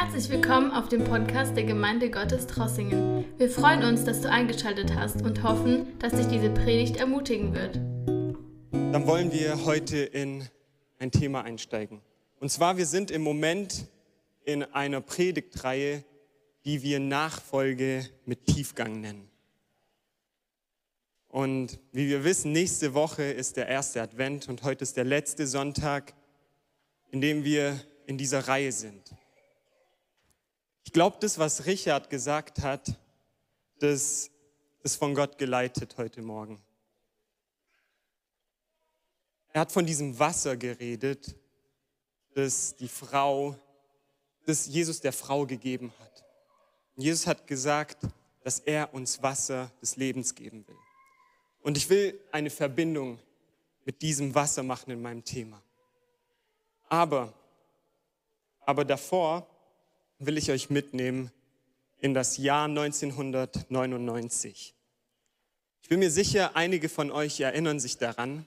Herzlich willkommen auf dem Podcast der Gemeinde Gottes Trossingen. Wir freuen uns, dass du eingeschaltet hast und hoffen, dass dich diese Predigt ermutigen wird. Dann wollen wir heute in ein Thema einsteigen. Und zwar, wir sind im Moment in einer Predigtreihe, die wir Nachfolge mit Tiefgang nennen. Und wie wir wissen, nächste Woche ist der erste Advent und heute ist der letzte Sonntag, in dem wir in dieser Reihe sind. Ich glaube, das, was Richard gesagt hat, das ist von Gott geleitet heute Morgen. Er hat von diesem Wasser geredet, das die Frau, das Jesus der Frau gegeben hat. Und Jesus hat gesagt, dass er uns Wasser des Lebens geben will. Und ich will eine Verbindung mit diesem Wasser machen in meinem Thema. Aber, aber davor will ich euch mitnehmen in das Jahr 1999. Ich bin mir sicher, einige von euch erinnern sich daran.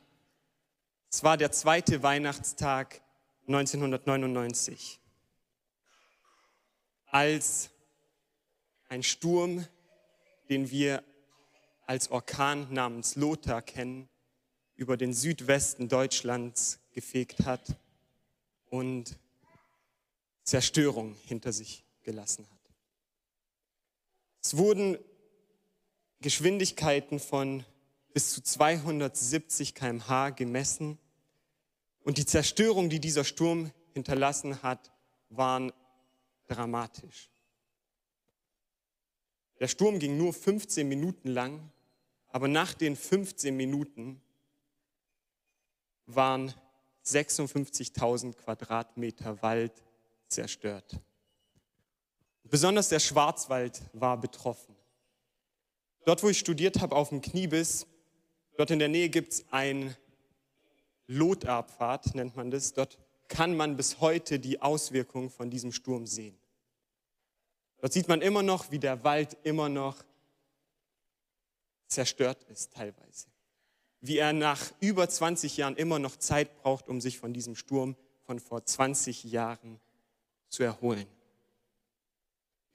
Es war der zweite Weihnachtstag 1999, als ein Sturm, den wir als Orkan namens Lothar kennen, über den Südwesten Deutschlands gefegt hat und Zerstörung hinter sich gelassen hat. Es wurden Geschwindigkeiten von bis zu 270 km/h gemessen und die Zerstörung, die dieser Sturm hinterlassen hat, waren dramatisch. Der Sturm ging nur 15 Minuten lang, aber nach den 15 Minuten waren 56.000 Quadratmeter Wald zerstört. Besonders der Schwarzwald war betroffen. Dort, wo ich studiert habe, auf dem Kniebiss, dort in der Nähe gibt es ein Lotabfahrt, nennt man das. Dort kann man bis heute die Auswirkungen von diesem Sturm sehen. Dort sieht man immer noch, wie der Wald immer noch zerstört ist teilweise. Wie er nach über 20 Jahren immer noch Zeit braucht, um sich von diesem Sturm von vor 20 Jahren zu erholen.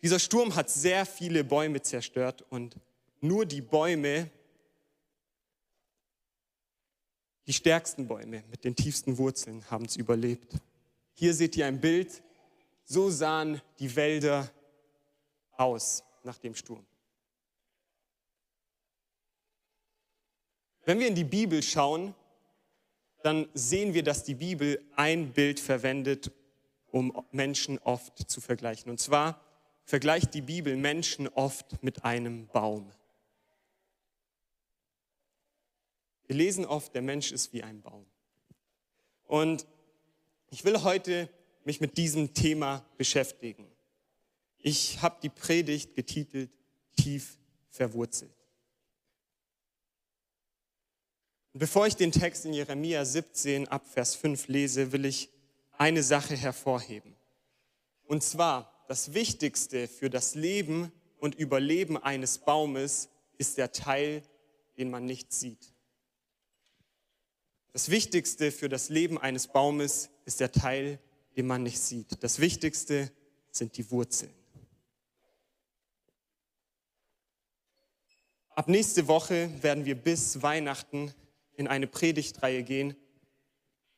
Dieser Sturm hat sehr viele Bäume zerstört und nur die Bäume, die stärksten Bäume mit den tiefsten Wurzeln haben es überlebt. Hier seht ihr ein Bild, so sahen die Wälder aus nach dem Sturm. Wenn wir in die Bibel schauen, dann sehen wir, dass die Bibel ein Bild verwendet, um Menschen oft zu vergleichen. Und zwar vergleicht die Bibel Menschen oft mit einem Baum. Wir lesen oft, der Mensch ist wie ein Baum. Und ich will heute mich mit diesem Thema beschäftigen. Ich habe die Predigt getitelt Tief verwurzelt. Und bevor ich den Text in Jeremia 17 ab Vers 5 lese, will ich eine Sache hervorheben. Und zwar, das Wichtigste für das Leben und Überleben eines Baumes ist der Teil, den man nicht sieht. Das Wichtigste für das Leben eines Baumes ist der Teil, den man nicht sieht. Das Wichtigste sind die Wurzeln. Ab nächste Woche werden wir bis Weihnachten in eine Predigtreihe gehen,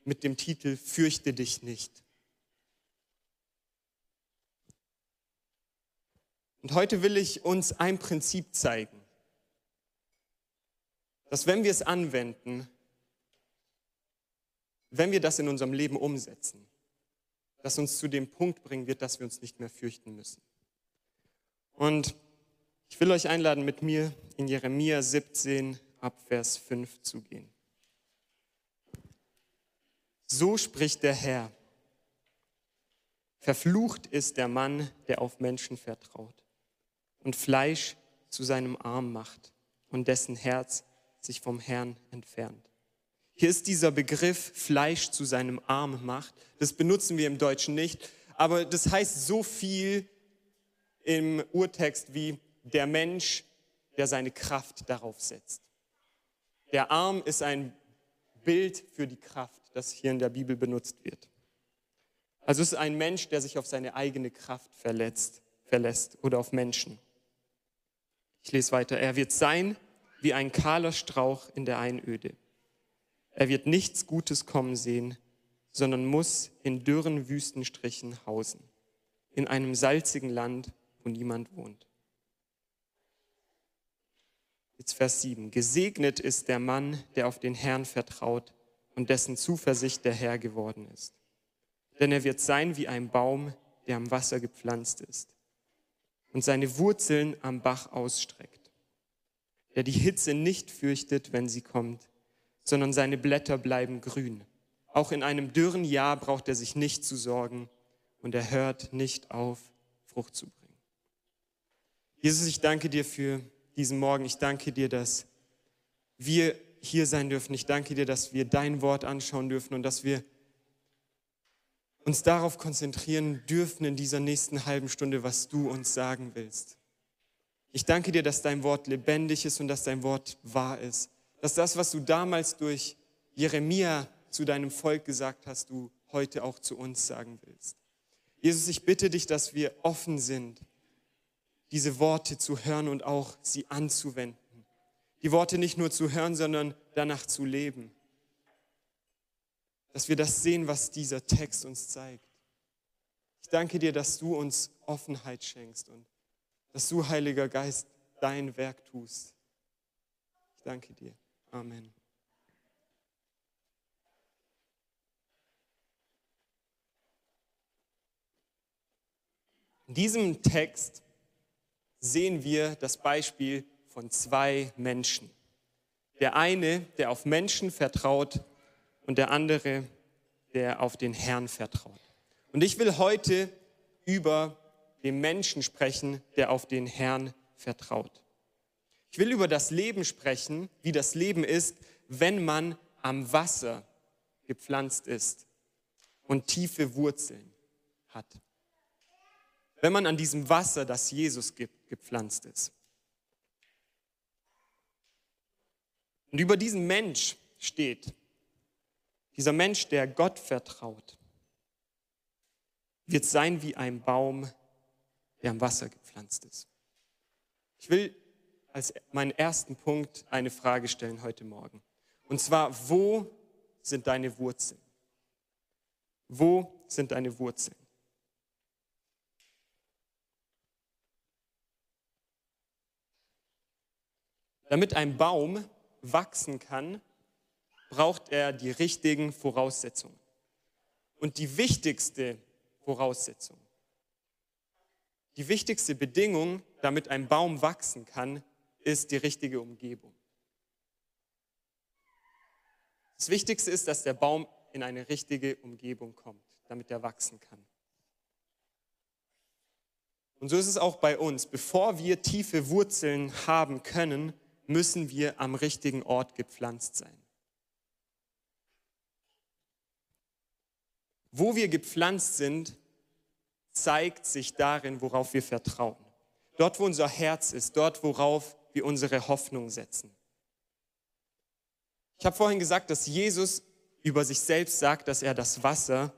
mit dem Titel Fürchte dich nicht. Und heute will ich uns ein Prinzip zeigen, dass wenn wir es anwenden, wenn wir das in unserem Leben umsetzen, das uns zu dem Punkt bringen wird, dass wir uns nicht mehr fürchten müssen. Und ich will euch einladen, mit mir in Jeremia 17 ab Vers 5 zu gehen. So spricht der Herr. Verflucht ist der Mann, der auf Menschen vertraut und Fleisch zu seinem Arm macht und dessen Herz sich vom Herrn entfernt. Hier ist dieser Begriff Fleisch zu seinem Arm macht. Das benutzen wir im Deutschen nicht, aber das heißt so viel im Urtext wie der Mensch, der seine Kraft darauf setzt. Der Arm ist ein Bild für die Kraft das hier in der Bibel benutzt wird. Also es ist ein Mensch, der sich auf seine eigene Kraft verletzt, verlässt oder auf Menschen. Ich lese weiter. Er wird sein wie ein kahler Strauch in der Einöde. Er wird nichts Gutes kommen sehen, sondern muss in dürren Wüstenstrichen hausen, in einem salzigen Land, wo niemand wohnt. Jetzt Vers 7. Gesegnet ist der Mann, der auf den Herrn vertraut und dessen Zuversicht der Herr geworden ist denn er wird sein wie ein Baum, der am Wasser gepflanzt ist und seine Wurzeln am Bach ausstreckt, der die Hitze nicht fürchtet, wenn sie kommt, sondern seine Blätter bleiben grün. Auch in einem dürren Jahr braucht er sich nicht zu sorgen und er hört nicht auf, Frucht zu bringen. Jesus, ich danke dir für diesen Morgen. Ich danke dir, dass wir hier sein dürfen. Ich danke dir, dass wir dein Wort anschauen dürfen und dass wir uns darauf konzentrieren dürfen in dieser nächsten halben Stunde, was du uns sagen willst. Ich danke dir, dass dein Wort lebendig ist und dass dein Wort wahr ist. Dass das, was du damals durch Jeremia zu deinem Volk gesagt hast, du heute auch zu uns sagen willst. Jesus, ich bitte dich, dass wir offen sind, diese Worte zu hören und auch sie anzuwenden. Die Worte nicht nur zu hören, sondern danach zu leben dass wir das sehen, was dieser Text uns zeigt. Ich danke dir, dass du uns Offenheit schenkst und dass du, Heiliger Geist, dein Werk tust. Ich danke dir. Amen. In diesem Text sehen wir das Beispiel von zwei Menschen. Der eine, der auf Menschen vertraut, und der andere, der auf den Herrn vertraut. Und ich will heute über den Menschen sprechen, der auf den Herrn vertraut. Ich will über das Leben sprechen, wie das Leben ist, wenn man am Wasser gepflanzt ist und tiefe Wurzeln hat. Wenn man an diesem Wasser, das Jesus gibt, gepflanzt ist. Und über diesen Mensch steht, dieser Mensch, der Gott vertraut, wird sein wie ein Baum, der am Wasser gepflanzt ist. Ich will als meinen ersten Punkt eine Frage stellen heute Morgen. Und zwar, wo sind deine Wurzeln? Wo sind deine Wurzeln? Damit ein Baum wachsen kann, braucht er die richtigen Voraussetzungen. Und die wichtigste Voraussetzung, die wichtigste Bedingung, damit ein Baum wachsen kann, ist die richtige Umgebung. Das Wichtigste ist, dass der Baum in eine richtige Umgebung kommt, damit er wachsen kann. Und so ist es auch bei uns. Bevor wir tiefe Wurzeln haben können, müssen wir am richtigen Ort gepflanzt sein. Wo wir gepflanzt sind, zeigt sich darin, worauf wir vertrauen. Dort, wo unser Herz ist, dort, worauf wir unsere Hoffnung setzen. Ich habe vorhin gesagt, dass Jesus über sich selbst sagt, dass er das Wasser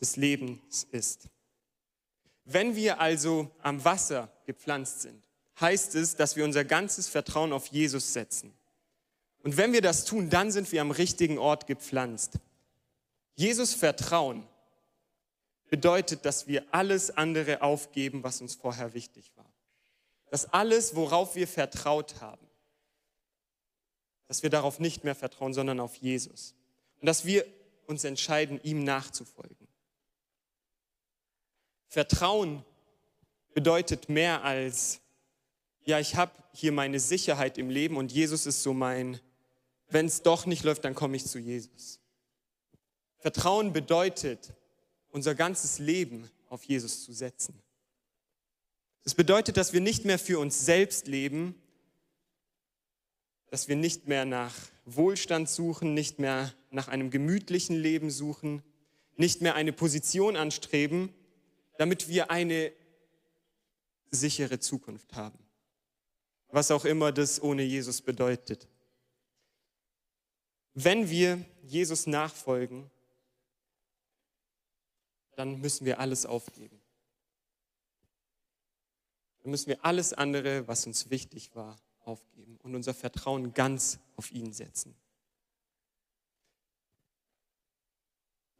des Lebens ist. Wenn wir also am Wasser gepflanzt sind, heißt es, dass wir unser ganzes Vertrauen auf Jesus setzen. Und wenn wir das tun, dann sind wir am richtigen Ort gepflanzt. Jesus Vertrauen bedeutet, dass wir alles andere aufgeben, was uns vorher wichtig war. Dass alles, worauf wir vertraut haben, dass wir darauf nicht mehr vertrauen, sondern auf Jesus. Und dass wir uns entscheiden, ihm nachzufolgen. Vertrauen bedeutet mehr als, ja, ich habe hier meine Sicherheit im Leben und Jesus ist so mein, wenn es doch nicht läuft, dann komme ich zu Jesus. Vertrauen bedeutet, unser ganzes Leben auf Jesus zu setzen. Das bedeutet, dass wir nicht mehr für uns selbst leben, dass wir nicht mehr nach Wohlstand suchen, nicht mehr nach einem gemütlichen Leben suchen, nicht mehr eine Position anstreben, damit wir eine sichere Zukunft haben. Was auch immer das ohne Jesus bedeutet. Wenn wir Jesus nachfolgen, dann müssen wir alles aufgeben. Dann müssen wir alles andere, was uns wichtig war, aufgeben und unser Vertrauen ganz auf ihn setzen.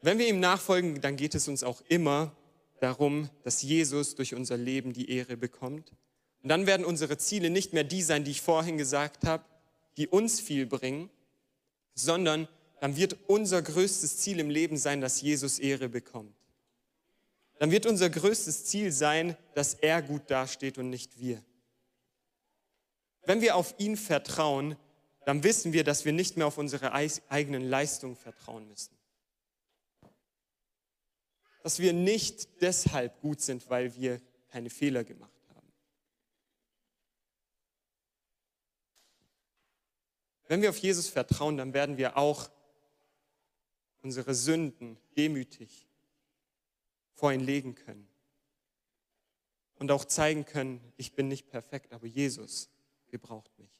Wenn wir ihm nachfolgen, dann geht es uns auch immer darum, dass Jesus durch unser Leben die Ehre bekommt. Und dann werden unsere Ziele nicht mehr die sein, die ich vorhin gesagt habe, die uns viel bringen, sondern dann wird unser größtes Ziel im Leben sein, dass Jesus Ehre bekommt. Dann wird unser größtes Ziel sein, dass er gut dasteht und nicht wir. Wenn wir auf ihn vertrauen, dann wissen wir, dass wir nicht mehr auf unsere eigenen Leistungen vertrauen müssen. Dass wir nicht deshalb gut sind, weil wir keine Fehler gemacht haben. Wenn wir auf Jesus vertrauen, dann werden wir auch unsere Sünden demütig vor ihn legen können. Und auch zeigen können, ich bin nicht perfekt, aber Jesus gebraucht mich.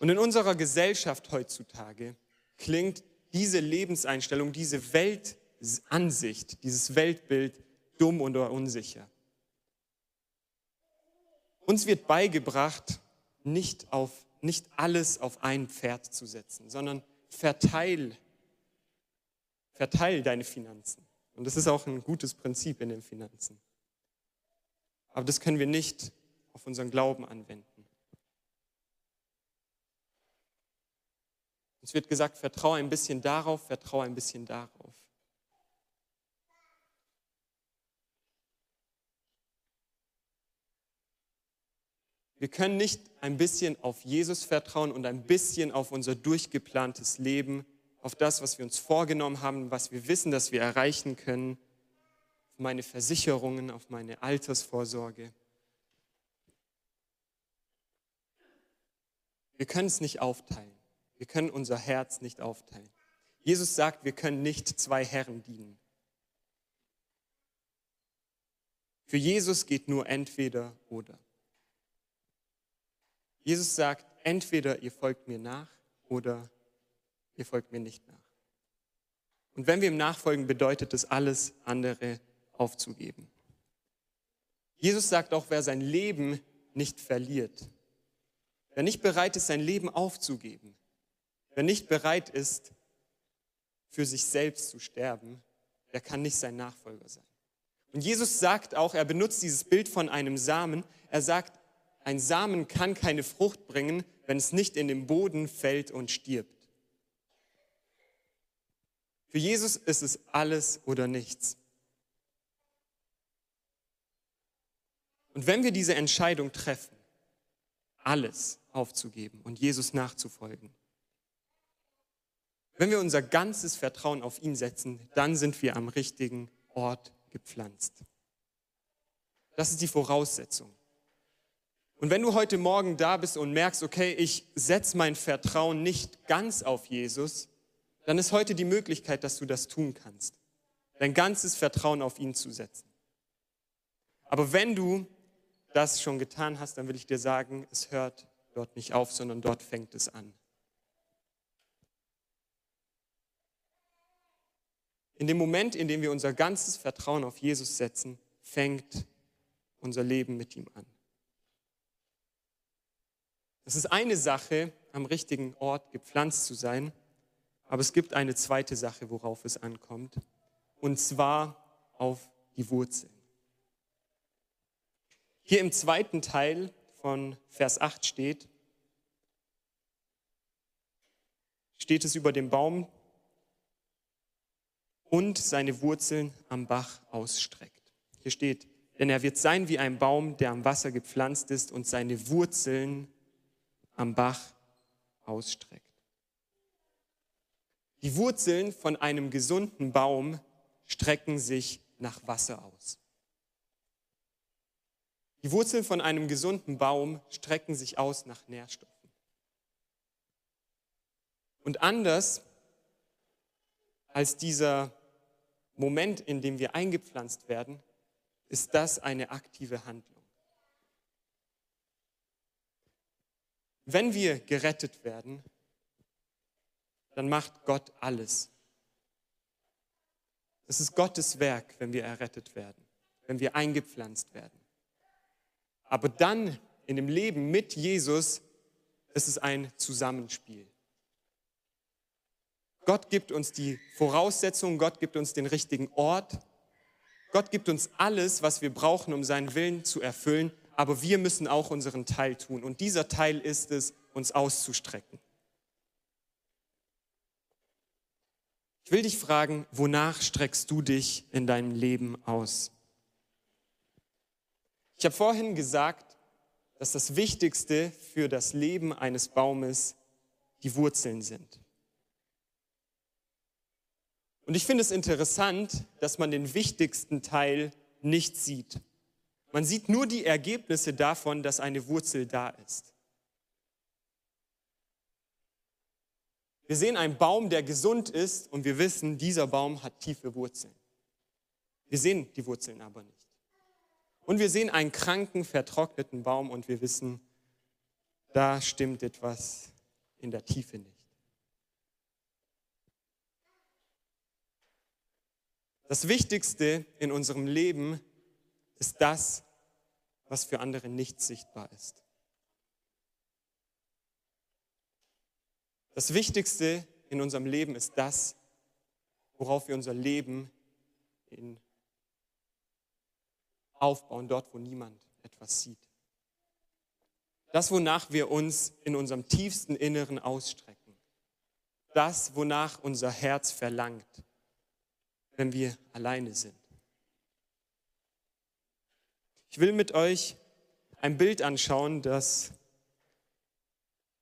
Und in unserer Gesellschaft heutzutage klingt diese Lebenseinstellung, diese Weltansicht, dieses Weltbild dumm oder unsicher. Uns wird beigebracht, nicht, auf, nicht alles auf ein Pferd zu setzen, sondern verteil, verteil deine Finanzen. Und das ist auch ein gutes Prinzip in den Finanzen. Aber das können wir nicht auf unseren Glauben anwenden. Uns wird gesagt, vertraue ein bisschen darauf, vertraue ein bisschen darauf. Wir können nicht ein bisschen auf Jesus vertrauen und ein bisschen auf unser durchgeplantes Leben, auf das, was wir uns vorgenommen haben, was wir wissen, dass wir erreichen können auf meine Versicherungen, auf meine Altersvorsorge. Wir können es nicht aufteilen. Wir können unser Herz nicht aufteilen. Jesus sagt, wir können nicht zwei Herren dienen. Für Jesus geht nur entweder oder. Jesus sagt, entweder ihr folgt mir nach oder ihr folgt mir nicht nach. Und wenn wir ihm nachfolgen, bedeutet es alles andere aufzugeben. Jesus sagt auch, wer sein Leben nicht verliert, wer nicht bereit ist, sein Leben aufzugeben, wer nicht bereit ist, für sich selbst zu sterben, der kann nicht sein Nachfolger sein. Und Jesus sagt auch, er benutzt dieses Bild von einem Samen. Er sagt, ein Samen kann keine Frucht bringen, wenn es nicht in den Boden fällt und stirbt. Für Jesus ist es alles oder nichts. Und wenn wir diese Entscheidung treffen, alles aufzugeben und Jesus nachzufolgen, wenn wir unser ganzes Vertrauen auf ihn setzen, dann sind wir am richtigen Ort gepflanzt. Das ist die Voraussetzung. Und wenn du heute Morgen da bist und merkst, okay, ich setze mein Vertrauen nicht ganz auf Jesus, dann ist heute die Möglichkeit, dass du das tun kannst. Dein ganzes Vertrauen auf ihn zu setzen. Aber wenn du das schon getan hast, dann will ich dir sagen, es hört dort nicht auf, sondern dort fängt es an. In dem Moment, in dem wir unser ganzes Vertrauen auf Jesus setzen, fängt unser Leben mit ihm an. Es ist eine Sache, am richtigen Ort gepflanzt zu sein, aber es gibt eine zweite Sache, worauf es ankommt, und zwar auf die Wurzeln. Hier im zweiten Teil von Vers 8 steht, steht es über dem Baum und seine Wurzeln am Bach ausstreckt. Hier steht, denn er wird sein wie ein Baum, der am Wasser gepflanzt ist und seine Wurzeln am Bach ausstreckt. Die Wurzeln von einem gesunden Baum strecken sich nach Wasser aus. Die Wurzeln von einem gesunden Baum strecken sich aus nach Nährstoffen. Und anders als dieser Moment, in dem wir eingepflanzt werden, ist das eine aktive Handlung. Wenn wir gerettet werden, dann macht Gott alles. Es ist Gottes Werk, wenn wir errettet werden, wenn wir eingepflanzt werden. Aber dann in dem Leben mit Jesus ist es ein Zusammenspiel. Gott gibt uns die Voraussetzungen, Gott gibt uns den richtigen Ort, Gott gibt uns alles, was wir brauchen, um seinen Willen zu erfüllen, aber wir müssen auch unseren Teil tun. Und dieser Teil ist es, uns auszustrecken. Ich will dich fragen, wonach streckst du dich in deinem Leben aus? Ich habe vorhin gesagt, dass das Wichtigste für das Leben eines Baumes die Wurzeln sind. Und ich finde es interessant, dass man den wichtigsten Teil nicht sieht. Man sieht nur die Ergebnisse davon, dass eine Wurzel da ist. Wir sehen einen Baum, der gesund ist und wir wissen, dieser Baum hat tiefe Wurzeln. Wir sehen die Wurzeln aber nicht. Und wir sehen einen kranken, vertrockneten Baum und wir wissen, da stimmt etwas in der Tiefe nicht. Das Wichtigste in unserem Leben ist das, was für andere nicht sichtbar ist. Das Wichtigste in unserem Leben ist das, worauf wir unser Leben aufbauen, dort wo niemand etwas sieht. Das, wonach wir uns in unserem tiefsten Inneren ausstrecken. Das, wonach unser Herz verlangt, wenn wir alleine sind. Ich will mit euch ein Bild anschauen, das,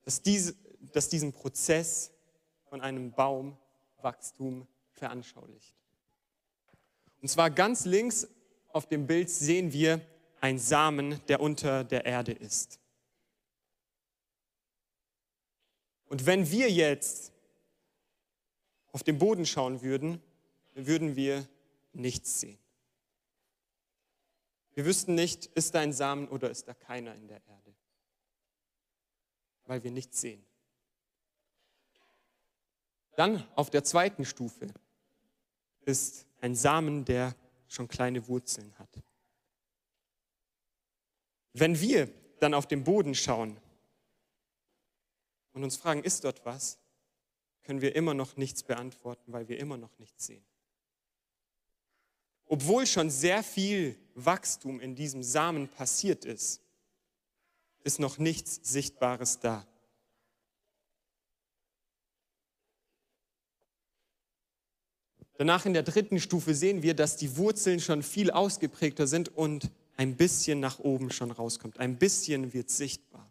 das, diese, das diesen Prozess von einem Baumwachstum veranschaulicht. Und zwar ganz links auf dem Bild sehen wir einen Samen, der unter der Erde ist. Und wenn wir jetzt auf den Boden schauen würden, würden wir nichts sehen. Wir wüssten nicht, ist da ein Samen oder ist da keiner in der Erde, weil wir nichts sehen. Dann auf der zweiten Stufe ist ein Samen, der schon kleine Wurzeln hat. Wenn wir dann auf den Boden schauen und uns fragen, ist dort was, können wir immer noch nichts beantworten, weil wir immer noch nichts sehen. Obwohl schon sehr viel Wachstum in diesem Samen passiert ist, ist noch nichts Sichtbares da. Danach in der dritten Stufe sehen wir, dass die Wurzeln schon viel ausgeprägter sind und ein bisschen nach oben schon rauskommt. Ein bisschen wird sichtbar.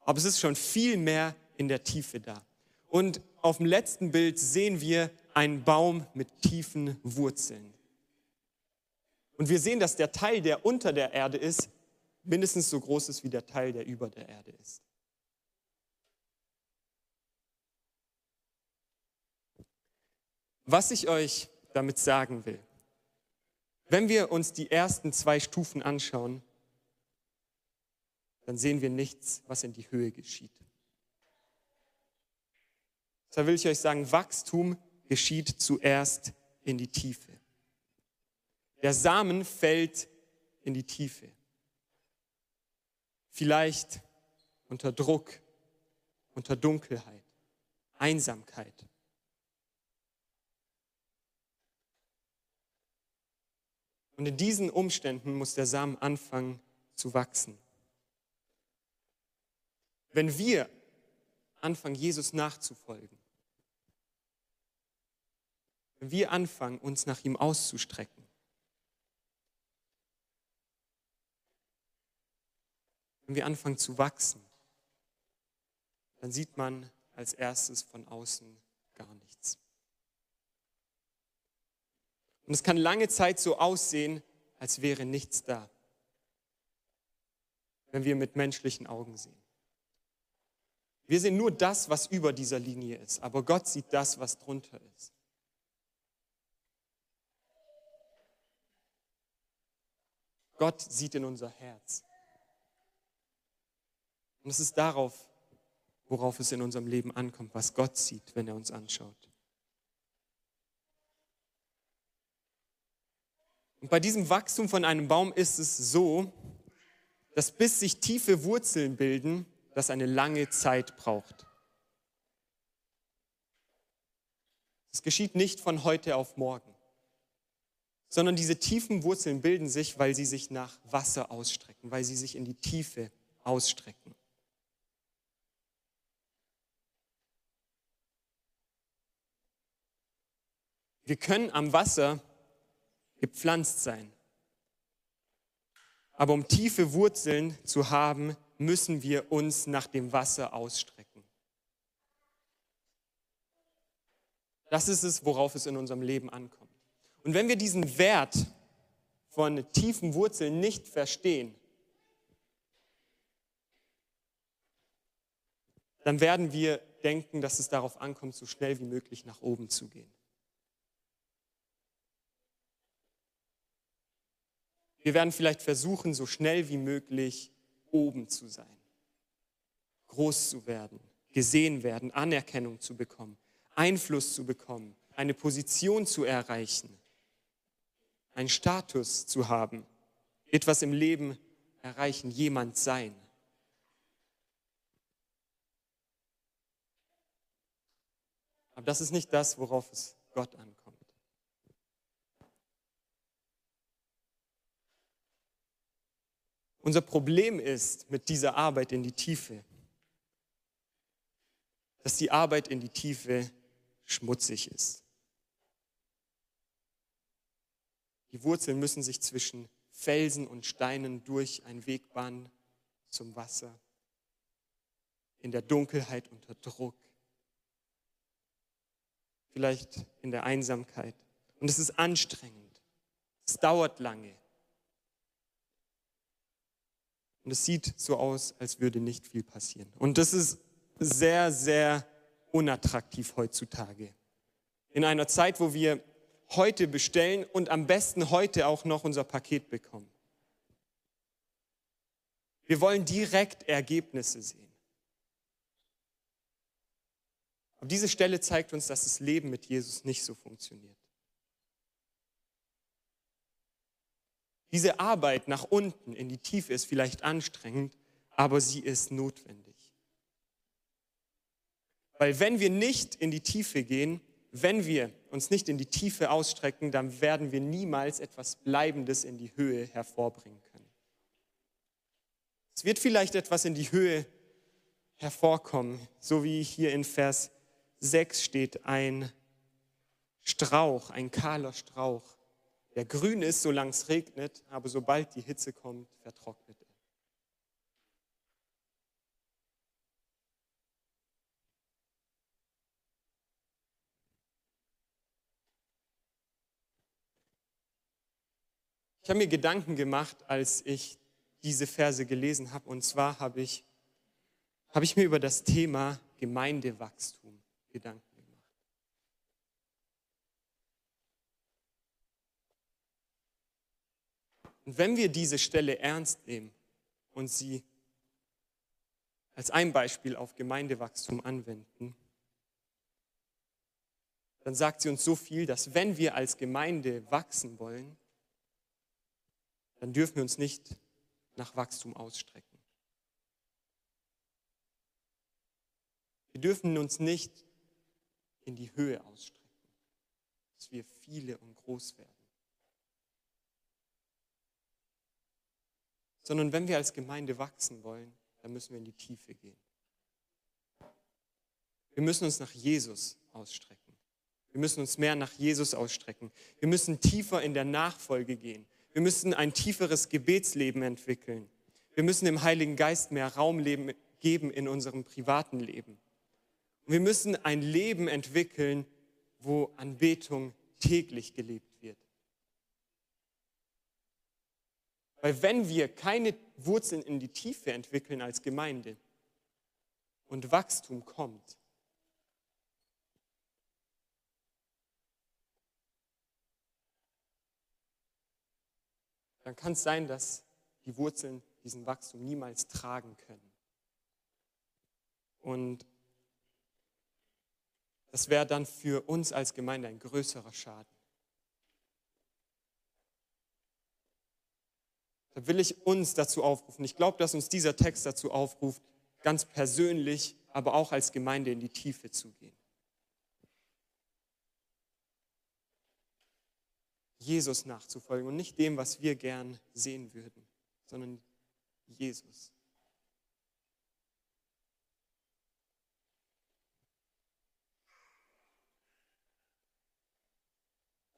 Aber es ist schon viel mehr in der Tiefe da. Und auf dem letzten Bild sehen wir einen Baum mit tiefen Wurzeln. Und wir sehen, dass der Teil, der unter der Erde ist, mindestens so groß ist wie der Teil, der über der Erde ist. Was ich euch damit sagen will, wenn wir uns die ersten zwei Stufen anschauen, dann sehen wir nichts, was in die Höhe geschieht. Deshalb will ich euch sagen, Wachstum geschieht zuerst in die Tiefe. Der Samen fällt in die Tiefe. Vielleicht unter Druck, unter Dunkelheit, Einsamkeit. Und in diesen Umständen muss der Samen anfangen zu wachsen. Wenn wir anfangen, Jesus nachzufolgen, wenn wir anfangen, uns nach ihm auszustrecken, wenn wir anfangen zu wachsen, dann sieht man als erstes von außen gar nichts. Und es kann lange Zeit so aussehen, als wäre nichts da, wenn wir mit menschlichen Augen sehen. Wir sehen nur das, was über dieser Linie ist, aber Gott sieht das, was drunter ist. Gott sieht in unser Herz. Und es ist darauf, worauf es in unserem Leben ankommt, was Gott sieht, wenn er uns anschaut. Und bei diesem Wachstum von einem Baum ist es so, dass bis sich tiefe Wurzeln bilden, das eine lange Zeit braucht. Es geschieht nicht von heute auf morgen, sondern diese tiefen Wurzeln bilden sich, weil sie sich nach Wasser ausstrecken, weil sie sich in die Tiefe ausstrecken. Wir können am Wasser gepflanzt sein. Aber um tiefe Wurzeln zu haben, müssen wir uns nach dem Wasser ausstrecken. Das ist es, worauf es in unserem Leben ankommt. Und wenn wir diesen Wert von tiefen Wurzeln nicht verstehen, dann werden wir denken, dass es darauf ankommt, so schnell wie möglich nach oben zu gehen. Wir werden vielleicht versuchen, so schnell wie möglich oben zu sein, groß zu werden, gesehen werden, Anerkennung zu bekommen, Einfluss zu bekommen, eine Position zu erreichen, einen Status zu haben, etwas im Leben erreichen, jemand sein. Aber das ist nicht das, worauf es Gott ankommt. Unser Problem ist mit dieser Arbeit in die Tiefe, dass die Arbeit in die Tiefe schmutzig ist. Die Wurzeln müssen sich zwischen Felsen und Steinen durch einen Weg bahnen zum Wasser, in der Dunkelheit unter Druck, vielleicht in der Einsamkeit. Und es ist anstrengend, es dauert lange. Und es sieht so aus, als würde nicht viel passieren. Und das ist sehr, sehr unattraktiv heutzutage. In einer Zeit, wo wir heute bestellen und am besten heute auch noch unser Paket bekommen. Wir wollen direkt Ergebnisse sehen. Aber diese Stelle zeigt uns, dass das Leben mit Jesus nicht so funktioniert. Diese Arbeit nach unten in die Tiefe ist vielleicht anstrengend, aber sie ist notwendig. Weil wenn wir nicht in die Tiefe gehen, wenn wir uns nicht in die Tiefe ausstrecken, dann werden wir niemals etwas Bleibendes in die Höhe hervorbringen können. Es wird vielleicht etwas in die Höhe hervorkommen, so wie hier in Vers 6 steht, ein Strauch, ein kahler Strauch der grün ist, solange es regnet, aber sobald die Hitze kommt, vertrocknet er. Ich habe mir Gedanken gemacht, als ich diese Verse gelesen habe. Und zwar habe ich, habe ich mir über das Thema Gemeindewachstum Gedanken Und wenn wir diese Stelle ernst nehmen und sie als ein Beispiel auf Gemeindewachstum anwenden, dann sagt sie uns so viel, dass wenn wir als Gemeinde wachsen wollen, dann dürfen wir uns nicht nach Wachstum ausstrecken. Wir dürfen uns nicht in die Höhe ausstrecken, dass wir viele und groß werden. Sondern wenn wir als Gemeinde wachsen wollen, dann müssen wir in die Tiefe gehen. Wir müssen uns nach Jesus ausstrecken. Wir müssen uns mehr nach Jesus ausstrecken. Wir müssen tiefer in der Nachfolge gehen. Wir müssen ein tieferes Gebetsleben entwickeln. Wir müssen dem Heiligen Geist mehr Raum geben in unserem privaten Leben. Und wir müssen ein Leben entwickeln, wo Anbetung täglich gelebt wird. Weil wenn wir keine Wurzeln in die Tiefe entwickeln als Gemeinde und Wachstum kommt, dann kann es sein, dass die Wurzeln diesen Wachstum niemals tragen können. Und das wäre dann für uns als Gemeinde ein größerer Schaden. Da will ich uns dazu aufrufen. Ich glaube, dass uns dieser Text dazu aufruft, ganz persönlich, aber auch als Gemeinde in die Tiefe zu gehen. Jesus nachzufolgen und nicht dem, was wir gern sehen würden, sondern Jesus.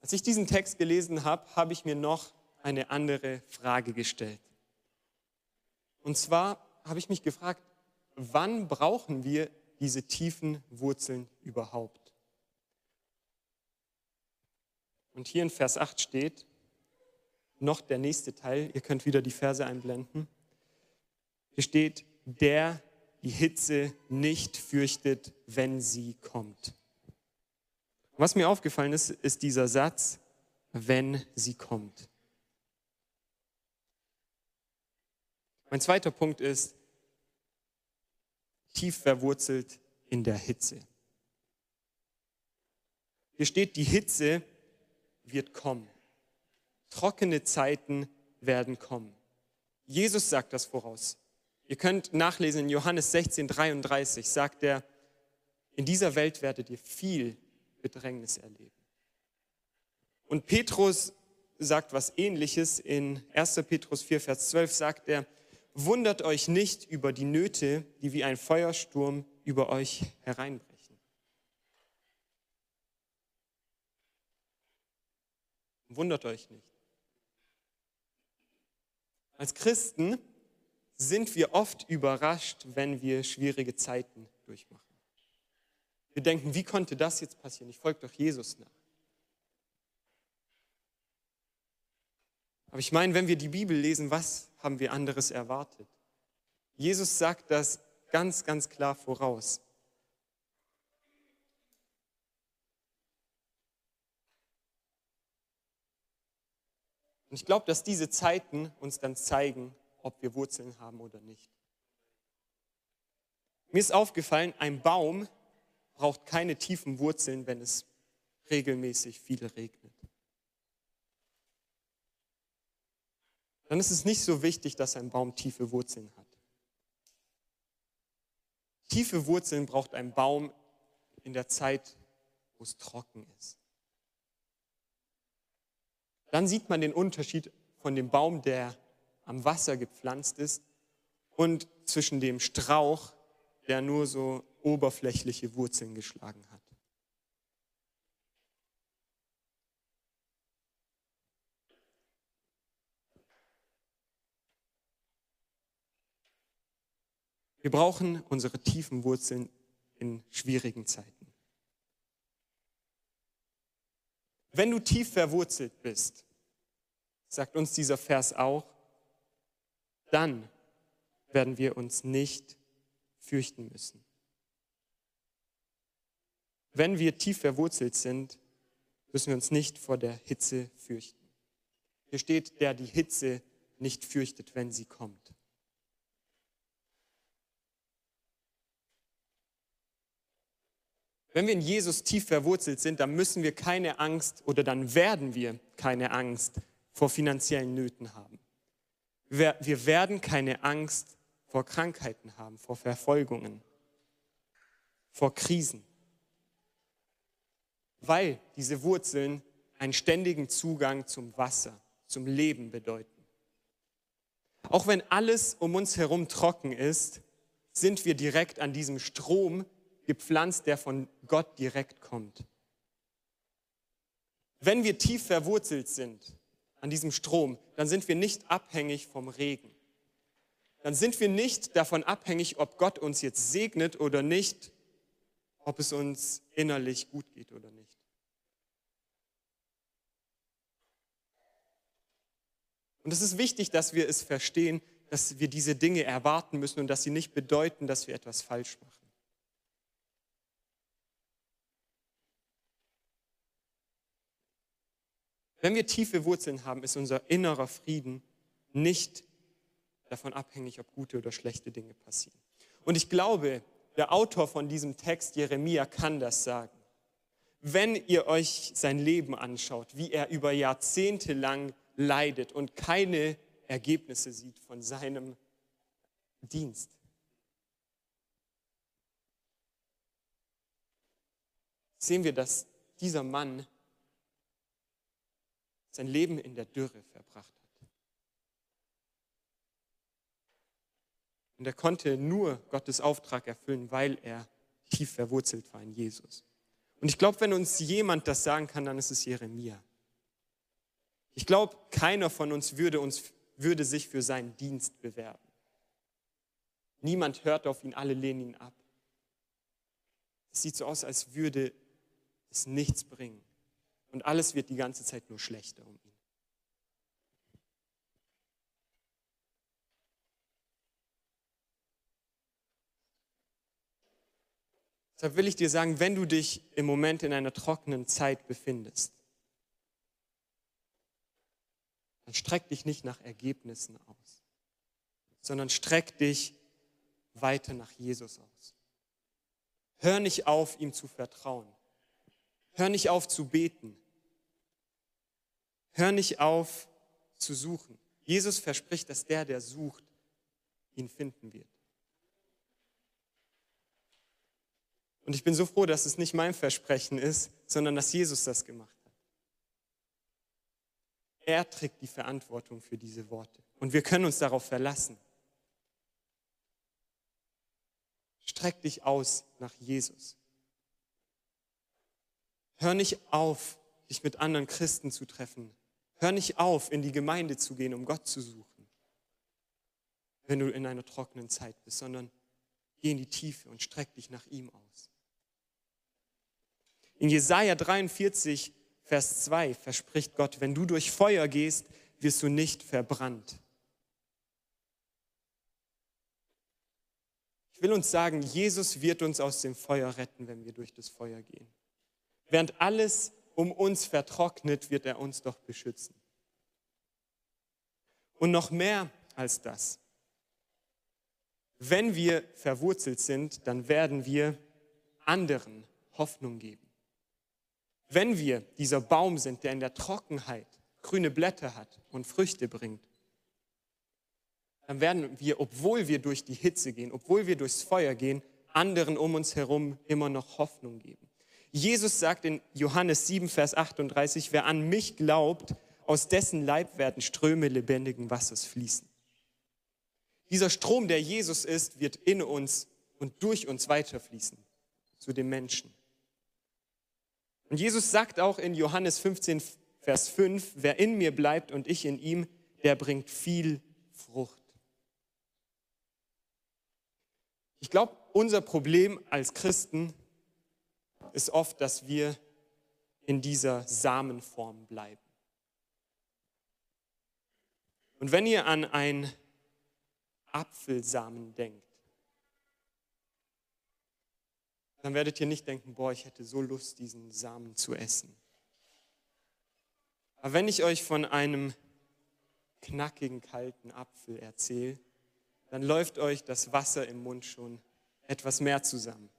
Als ich diesen Text gelesen habe, habe ich mir noch eine andere Frage gestellt. Und zwar habe ich mich gefragt, wann brauchen wir diese tiefen Wurzeln überhaupt? Und hier in Vers 8 steht noch der nächste Teil, ihr könnt wieder die Verse einblenden. Hier steht, der die Hitze nicht fürchtet, wenn sie kommt. Was mir aufgefallen ist, ist dieser Satz, wenn sie kommt. Mein zweiter Punkt ist, tief verwurzelt in der Hitze. Hier steht, die Hitze wird kommen. Trockene Zeiten werden kommen. Jesus sagt das voraus. Ihr könnt nachlesen in Johannes 16, 33, sagt er, in dieser Welt werdet ihr viel Bedrängnis erleben. Und Petrus sagt was ähnliches. In 1. Petrus 4, Vers 12 sagt er, wundert euch nicht über die Nöte, die wie ein Feuersturm über euch hereinbrechen. Wundert euch nicht. Als Christen sind wir oft überrascht, wenn wir schwierige Zeiten durchmachen. Wir denken, wie konnte das jetzt passieren? Ich folge doch Jesus nach. Aber ich meine, wenn wir die Bibel lesen, was haben wir anderes erwartet? Jesus sagt das ganz, ganz klar voraus. Und ich glaube, dass diese Zeiten uns dann zeigen, ob wir Wurzeln haben oder nicht. Mir ist aufgefallen, ein Baum braucht keine tiefen Wurzeln, wenn es regelmäßig viel regnet. Dann ist es nicht so wichtig, dass ein Baum tiefe Wurzeln hat. Tiefe Wurzeln braucht ein Baum in der Zeit, wo es trocken ist. Dann sieht man den Unterschied von dem Baum, der am Wasser gepflanzt ist, und zwischen dem Strauch, der nur so oberflächliche Wurzeln geschlagen hat. Wir brauchen unsere tiefen Wurzeln in schwierigen Zeiten. Wenn du tief verwurzelt bist, sagt uns dieser Vers auch, dann werden wir uns nicht fürchten müssen. Wenn wir tief verwurzelt sind, müssen wir uns nicht vor der Hitze fürchten. Hier steht, der die Hitze nicht fürchtet, wenn sie kommt. Wenn wir in Jesus tief verwurzelt sind, dann müssen wir keine Angst oder dann werden wir keine Angst vor finanziellen Nöten haben. Wir, werden keine Angst vor Krankheiten haben, vor Verfolgungen, vor Krisen weil diese Wurzeln einen ständigen Zugang zum Wasser, zum Leben bedeuten. Auch wenn alles um uns herum trocken ist, sind wir direkt an diesem Strom gepflanzt, der von Gott direkt kommt. Wenn wir tief verwurzelt sind an diesem Strom, dann sind wir nicht abhängig vom Regen. Dann sind wir nicht davon abhängig, ob Gott uns jetzt segnet oder nicht, ob es uns innerlich gut geht oder nicht. Und es ist wichtig, dass wir es verstehen, dass wir diese Dinge erwarten müssen und dass sie nicht bedeuten, dass wir etwas falsch machen. Wenn wir tiefe Wurzeln haben, ist unser innerer Frieden nicht davon abhängig, ob gute oder schlechte Dinge passieren. Und ich glaube, der Autor von diesem Text, Jeremia, kann das sagen. Wenn ihr euch sein Leben anschaut, wie er über Jahrzehnte lang leidet und keine Ergebnisse sieht von seinem Dienst. Sehen wir, dass dieser Mann sein Leben in der Dürre verbracht hat. Und er konnte nur Gottes Auftrag erfüllen, weil er tief verwurzelt war in Jesus. Und ich glaube, wenn uns jemand das sagen kann, dann ist es Jeremia. Ich glaube, keiner von uns würde, uns würde sich für seinen Dienst bewerben. Niemand hört auf ihn, alle lehnen ihn ab. Es sieht so aus, als würde es nichts bringen. Und alles wird die ganze Zeit nur schlechter um ihn. Deshalb will ich dir sagen, wenn du dich im Moment in einer trockenen Zeit befindest, dann streck dich nicht nach Ergebnissen aus, sondern streck dich weiter nach Jesus aus. Hör nicht auf, ihm zu vertrauen. Hör nicht auf zu beten. Hör nicht auf zu suchen. Jesus verspricht, dass der, der sucht, ihn finden wird. Und ich bin so froh, dass es nicht mein Versprechen ist, sondern dass Jesus das gemacht hat. Er trägt die Verantwortung für diese Worte. Und wir können uns darauf verlassen. Streck dich aus nach Jesus. Hör nicht auf, dich mit anderen Christen zu treffen. Hör nicht auf, in die Gemeinde zu gehen, um Gott zu suchen, wenn du in einer trockenen Zeit bist, sondern geh in die Tiefe und streck dich nach ihm aus. In Jesaja 43, Vers 2 verspricht Gott, wenn du durch Feuer gehst, wirst du nicht verbrannt. Ich will uns sagen, Jesus wird uns aus dem Feuer retten, wenn wir durch das Feuer gehen. Während alles um uns vertrocknet, wird er uns doch beschützen. Und noch mehr als das. Wenn wir verwurzelt sind, dann werden wir anderen Hoffnung geben. Wenn wir dieser Baum sind, der in der Trockenheit grüne Blätter hat und Früchte bringt, dann werden wir, obwohl wir durch die Hitze gehen, obwohl wir durchs Feuer gehen, anderen um uns herum immer noch Hoffnung geben. Jesus sagt in Johannes 7, Vers 38, wer an mich glaubt, aus dessen Leib werden Ströme lebendigen Wassers fließen. Dieser Strom, der Jesus ist, wird in uns und durch uns weiterfließen zu den Menschen. Und Jesus sagt auch in Johannes 15, Vers 5, wer in mir bleibt und ich in ihm, der bringt viel Frucht. Ich glaube, unser Problem als Christen ist oft, dass wir in dieser Samenform bleiben. Und wenn ihr an ein Apfelsamen denkt, dann werdet ihr nicht denken, boah, ich hätte so Lust, diesen Samen zu essen. Aber wenn ich euch von einem knackigen, kalten Apfel erzähle, dann läuft euch das Wasser im Mund schon etwas mehr zusammen.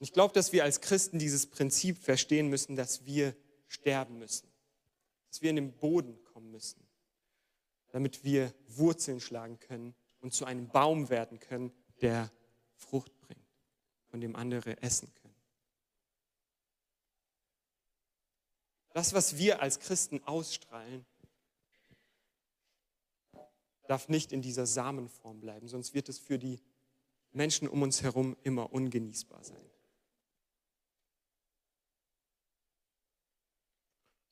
Ich glaube, dass wir als Christen dieses Prinzip verstehen müssen, dass wir sterben müssen, dass wir in den Boden kommen müssen damit wir Wurzeln schlagen können und zu einem Baum werden können, der Frucht bringt, von dem andere essen können. Das, was wir als Christen ausstrahlen, darf nicht in dieser Samenform bleiben, sonst wird es für die Menschen um uns herum immer ungenießbar sein.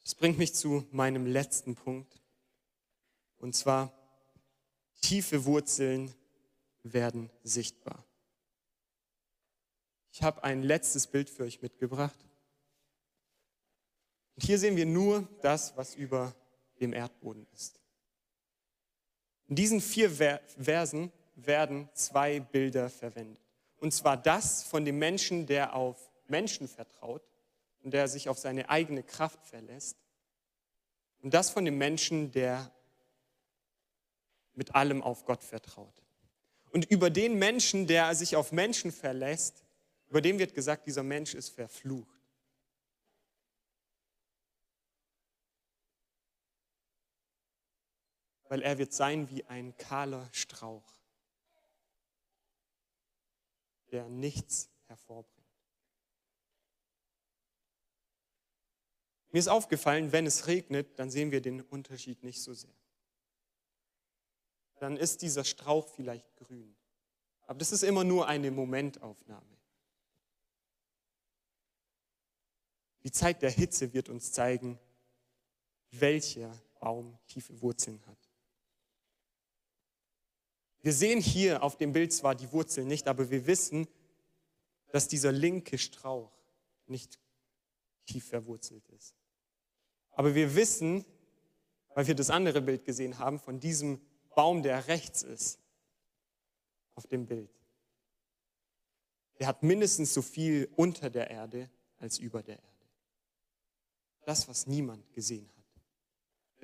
Das bringt mich zu meinem letzten Punkt. Und zwar, tiefe Wurzeln werden sichtbar. Ich habe ein letztes Bild für euch mitgebracht. Und hier sehen wir nur das, was über dem Erdboden ist. In diesen vier Versen werden zwei Bilder verwendet. Und zwar das von dem Menschen, der auf Menschen vertraut und der sich auf seine eigene Kraft verlässt. Und das von dem Menschen, der mit allem auf Gott vertraut. Und über den Menschen, der sich auf Menschen verlässt, über den wird gesagt, dieser Mensch ist verflucht. Weil er wird sein wie ein kahler Strauch, der nichts hervorbringt. Mir ist aufgefallen, wenn es regnet, dann sehen wir den Unterschied nicht so sehr. Dann ist dieser Strauch vielleicht grün. Aber das ist immer nur eine Momentaufnahme. Die Zeit der Hitze wird uns zeigen, welcher Baum tiefe Wurzeln hat. Wir sehen hier auf dem Bild zwar die Wurzeln nicht, aber wir wissen, dass dieser linke Strauch nicht tief verwurzelt ist. Aber wir wissen, weil wir das andere Bild gesehen haben, von diesem Baum, der rechts ist, auf dem Bild. Der hat mindestens so viel unter der Erde als über der Erde. Das, was niemand gesehen hat,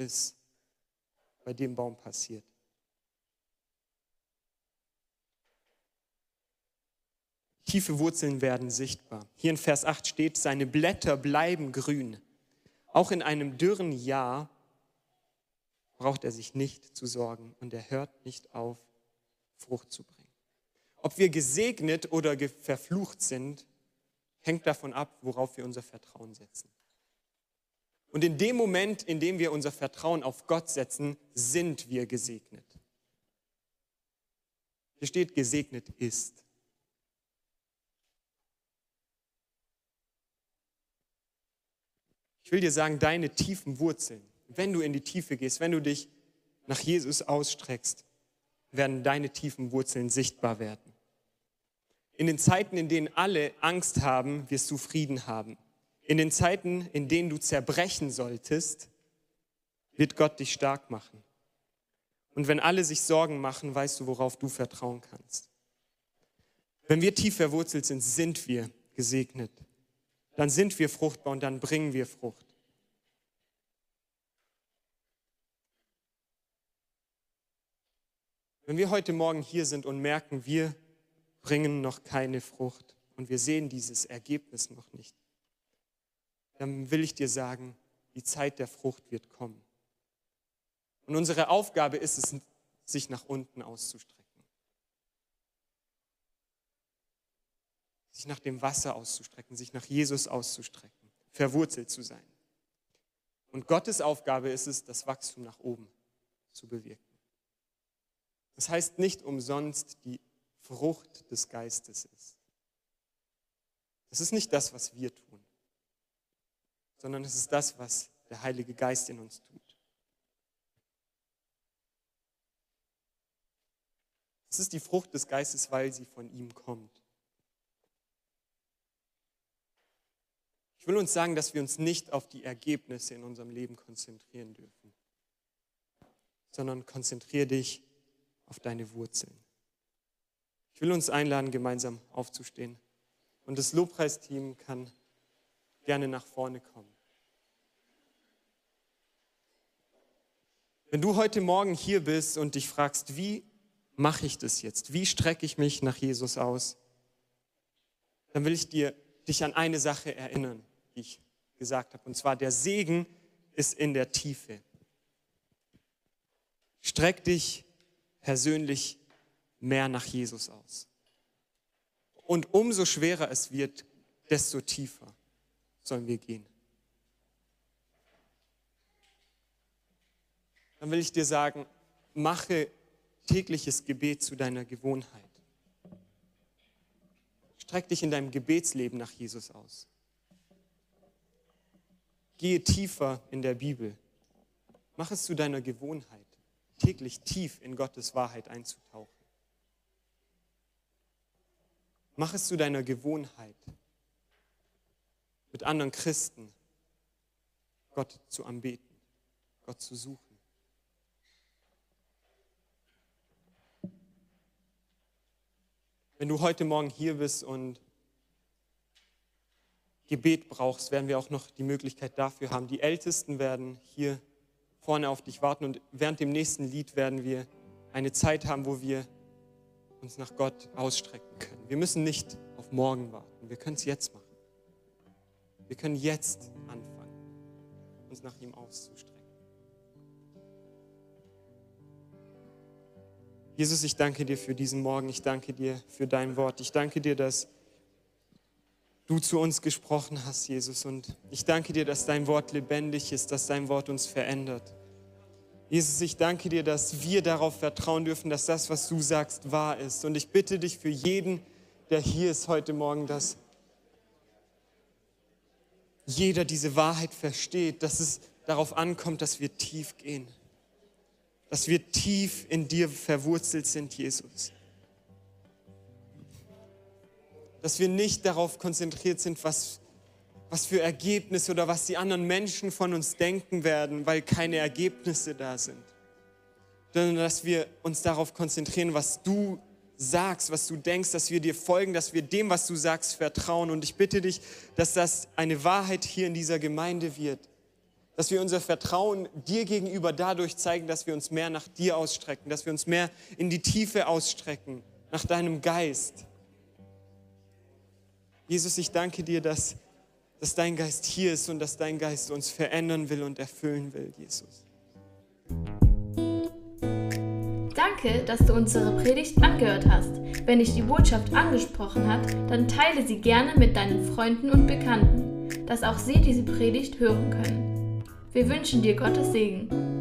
ist bei dem Baum passiert. Tiefe Wurzeln werden sichtbar. Hier in Vers 8 steht, seine Blätter bleiben grün. Auch in einem dürren Jahr braucht er sich nicht zu sorgen und er hört nicht auf, Frucht zu bringen. Ob wir gesegnet oder verflucht sind, hängt davon ab, worauf wir unser Vertrauen setzen. Und in dem Moment, in dem wir unser Vertrauen auf Gott setzen, sind wir gesegnet. Hier steht, gesegnet ist. Ich will dir sagen, deine tiefen Wurzeln, wenn du in die Tiefe gehst, wenn du dich nach Jesus ausstreckst, werden deine tiefen Wurzeln sichtbar werden. In den Zeiten, in denen alle Angst haben, wirst du Frieden haben. In den Zeiten, in denen du zerbrechen solltest, wird Gott dich stark machen. Und wenn alle sich Sorgen machen, weißt du, worauf du vertrauen kannst. Wenn wir tief verwurzelt sind, sind wir gesegnet dann sind wir fruchtbar und dann bringen wir Frucht. Wenn wir heute Morgen hier sind und merken, wir bringen noch keine Frucht und wir sehen dieses Ergebnis noch nicht, dann will ich dir sagen, die Zeit der Frucht wird kommen. Und unsere Aufgabe ist es, sich nach unten auszustrecken. Sich nach dem Wasser auszustrecken, sich nach Jesus auszustrecken, verwurzelt zu sein. Und Gottes Aufgabe ist es, das Wachstum nach oben zu bewirken. Das heißt nicht umsonst die Frucht des Geistes ist. Das ist nicht das, was wir tun, sondern es ist das, was der Heilige Geist in uns tut. Es ist die Frucht des Geistes, weil sie von ihm kommt. Ich will uns sagen, dass wir uns nicht auf die Ergebnisse in unserem Leben konzentrieren dürfen, sondern konzentriere dich auf deine Wurzeln. Ich will uns einladen, gemeinsam aufzustehen. Und das Lobpreisteam kann gerne nach vorne kommen. Wenn du heute Morgen hier bist und dich fragst, wie mache ich das jetzt? Wie strecke ich mich nach Jesus aus? Dann will ich dir, dich an eine Sache erinnern die ich gesagt habe. Und zwar der Segen ist in der Tiefe. Streck dich persönlich mehr nach Jesus aus. Und umso schwerer es wird, desto tiefer sollen wir gehen. Dann will ich dir sagen, mache tägliches Gebet zu deiner Gewohnheit. Streck dich in deinem Gebetsleben nach Jesus aus. Gehe tiefer in der Bibel. Mach es zu deiner Gewohnheit, täglich tief in Gottes Wahrheit einzutauchen. Mach es zu deiner Gewohnheit, mit anderen Christen Gott zu anbeten, Gott zu suchen. Wenn du heute Morgen hier bist und Gebet brauchst, werden wir auch noch die Möglichkeit dafür haben. Die Ältesten werden hier vorne auf dich warten und während dem nächsten Lied werden wir eine Zeit haben, wo wir uns nach Gott ausstrecken können. Wir müssen nicht auf morgen warten, wir können es jetzt machen. Wir können jetzt anfangen, uns nach ihm auszustrecken. Jesus, ich danke dir für diesen Morgen. Ich danke dir für dein Wort. Ich danke dir, dass du zu uns gesprochen hast, Jesus. Und ich danke dir, dass dein Wort lebendig ist, dass dein Wort uns verändert. Jesus, ich danke dir, dass wir darauf vertrauen dürfen, dass das, was du sagst, wahr ist. Und ich bitte dich für jeden, der hier ist heute Morgen, dass jeder diese Wahrheit versteht, dass es darauf ankommt, dass wir tief gehen, dass wir tief in dir verwurzelt sind, Jesus. Dass wir nicht darauf konzentriert sind, was, was für Ergebnisse oder was die anderen Menschen von uns denken werden, weil keine Ergebnisse da sind, sondern dass wir uns darauf konzentrieren, was du sagst, was du denkst, dass wir dir folgen, dass wir dem, was du sagst, vertrauen. Und ich bitte dich, dass das eine Wahrheit hier in dieser Gemeinde wird. Dass wir unser Vertrauen dir gegenüber dadurch zeigen, dass wir uns mehr nach dir ausstrecken, dass wir uns mehr in die Tiefe ausstrecken, nach deinem Geist. Jesus, ich danke dir, dass, dass dein Geist hier ist und dass dein Geist uns verändern will und erfüllen will, Jesus. Danke, dass du unsere Predigt angehört hast. Wenn dich die Botschaft angesprochen hat, dann teile sie gerne mit deinen Freunden und Bekannten, dass auch sie diese Predigt hören können. Wir wünschen dir Gottes Segen.